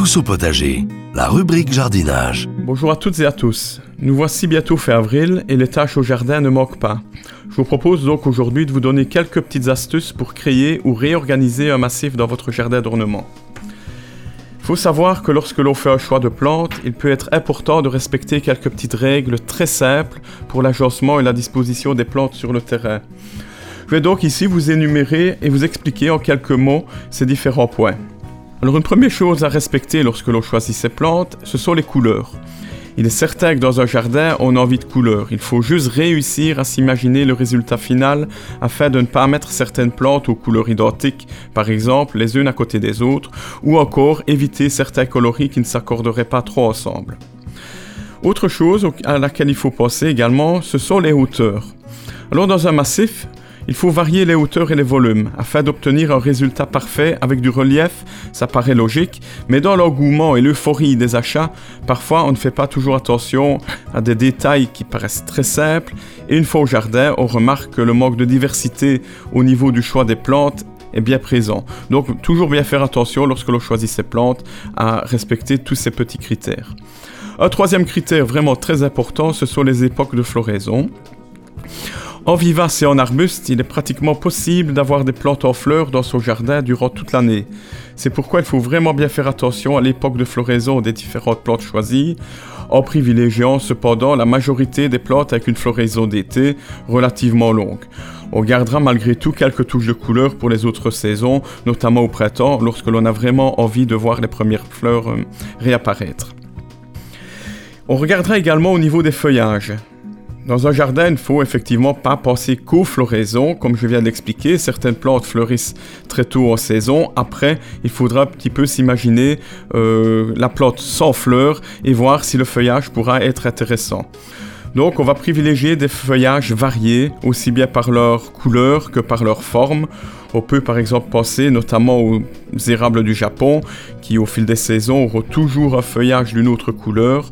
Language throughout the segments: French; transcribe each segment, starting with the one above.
Tous au potager, la rubrique jardinage. Bonjour à toutes et à tous. Nous voici bientôt fait avril et les tâches au jardin ne manquent pas. Je vous propose donc aujourd'hui de vous donner quelques petites astuces pour créer ou réorganiser un massif dans votre jardin d'ornement. Il faut savoir que lorsque l'on fait un choix de plantes, il peut être important de respecter quelques petites règles très simples pour l'agencement et la disposition des plantes sur le terrain. Je vais donc ici vous énumérer et vous expliquer en quelques mots ces différents points. Alors une première chose à respecter lorsque l'on choisit ses plantes, ce sont les couleurs. Il est certain que dans un jardin, on a envie de couleurs. Il faut juste réussir à s'imaginer le résultat final afin de ne pas mettre certaines plantes aux couleurs identiques, par exemple les unes à côté des autres, ou encore éviter certains coloris qui ne s'accorderaient pas trop ensemble. Autre chose à laquelle il faut penser également, ce sont les hauteurs. Alors dans un massif, il faut varier les hauteurs et les volumes afin d'obtenir un résultat parfait avec du relief, ça paraît logique, mais dans l'engouement et l'euphorie des achats, parfois on ne fait pas toujours attention à des détails qui paraissent très simples et une fois au jardin, on remarque que le manque de diversité au niveau du choix des plantes est bien présent. Donc toujours bien faire attention lorsque l'on choisit ses plantes à respecter tous ces petits critères. Un troisième critère vraiment très important, ce sont les époques de floraison. En vivace et en arbuste, il est pratiquement possible d'avoir des plantes en fleurs dans son jardin durant toute l'année. C'est pourquoi il faut vraiment bien faire attention à l'époque de floraison des différentes plantes choisies, en privilégiant cependant la majorité des plantes avec une floraison d'été relativement longue. On gardera malgré tout quelques touches de couleur pour les autres saisons, notamment au printemps, lorsque l'on a vraiment envie de voir les premières fleurs euh, réapparaître. On regardera également au niveau des feuillages. Dans un jardin, il ne faut effectivement pas penser qu'aux floraisons. Comme je viens d'expliquer, certaines plantes fleurissent très tôt en saison. Après, il faudra un petit peu s'imaginer euh, la plante sans fleurs et voir si le feuillage pourra être intéressant. Donc on va privilégier des feuillages variés, aussi bien par leur couleur que par leur forme. On peut par exemple penser notamment aux érables du Japon, qui au fil des saisons auront toujours un feuillage d'une autre couleur.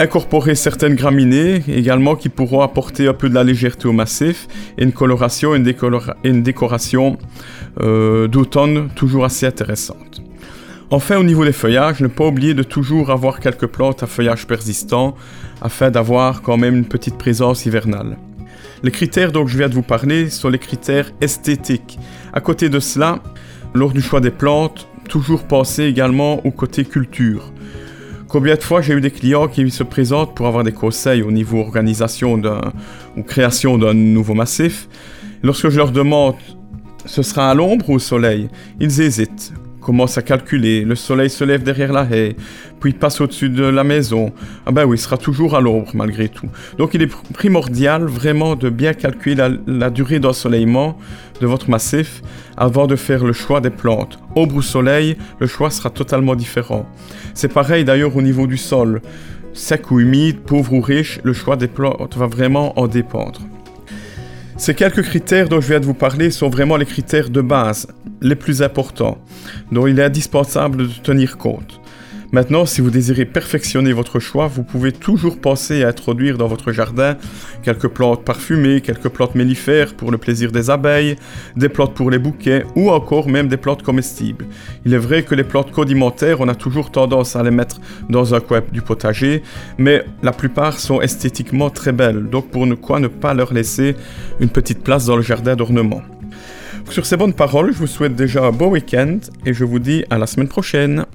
Incorporer certaines graminées également qui pourront apporter un peu de la légèreté au massif et une coloration et une, décoration euh, d'automne toujours assez intéressante. Enfin, au niveau des feuillages, ne pas oublier de toujours avoir quelques plantes à feuillage persistant afin d'avoir quand même une petite présence hivernale. Les critères dont je viens de vous parler sont les critères esthétiques. À côté de cela, lors du choix des plantes, toujours penser également au côté culture. Combien de fois j'ai eu des clients qui se présentent pour avoir des conseils au niveau organisation ou création d'un nouveau massif. Lorsque je leur demande ce sera à l'ombre ou au soleil, ils hésitent commence à calculer, le soleil se lève derrière la haie, puis passe au-dessus de la maison. Ah ben oui, il sera toujours à l'ombre malgré tout. Donc il est primordial vraiment de bien calculer la, la durée d'ensoleillement de votre massif avant de faire le choix des plantes. Ombre ou soleil, le choix sera totalement différent. C'est pareil d'ailleurs au niveau du sol. Sec ou humide, pauvre ou riche, le choix des plantes va vraiment en dépendre. Ces quelques critères dont je viens de vous parler sont vraiment les critères de base, les plus importants, dont il est indispensable de tenir compte. Maintenant, si vous désirez perfectionner votre choix, vous pouvez toujours penser à introduire dans votre jardin quelques plantes parfumées, quelques plantes mellifères pour le plaisir des abeilles, des plantes pour les bouquets ou encore même des plantes comestibles. Il est vrai que les plantes condimentaires, on a toujours tendance à les mettre dans un coin du potager, mais la plupart sont esthétiquement très belles, donc pour ne quoi ne pas leur laisser une petite place dans le jardin d'ornement. Sur ces bonnes paroles, je vous souhaite déjà un bon week-end et je vous dis à la semaine prochaine.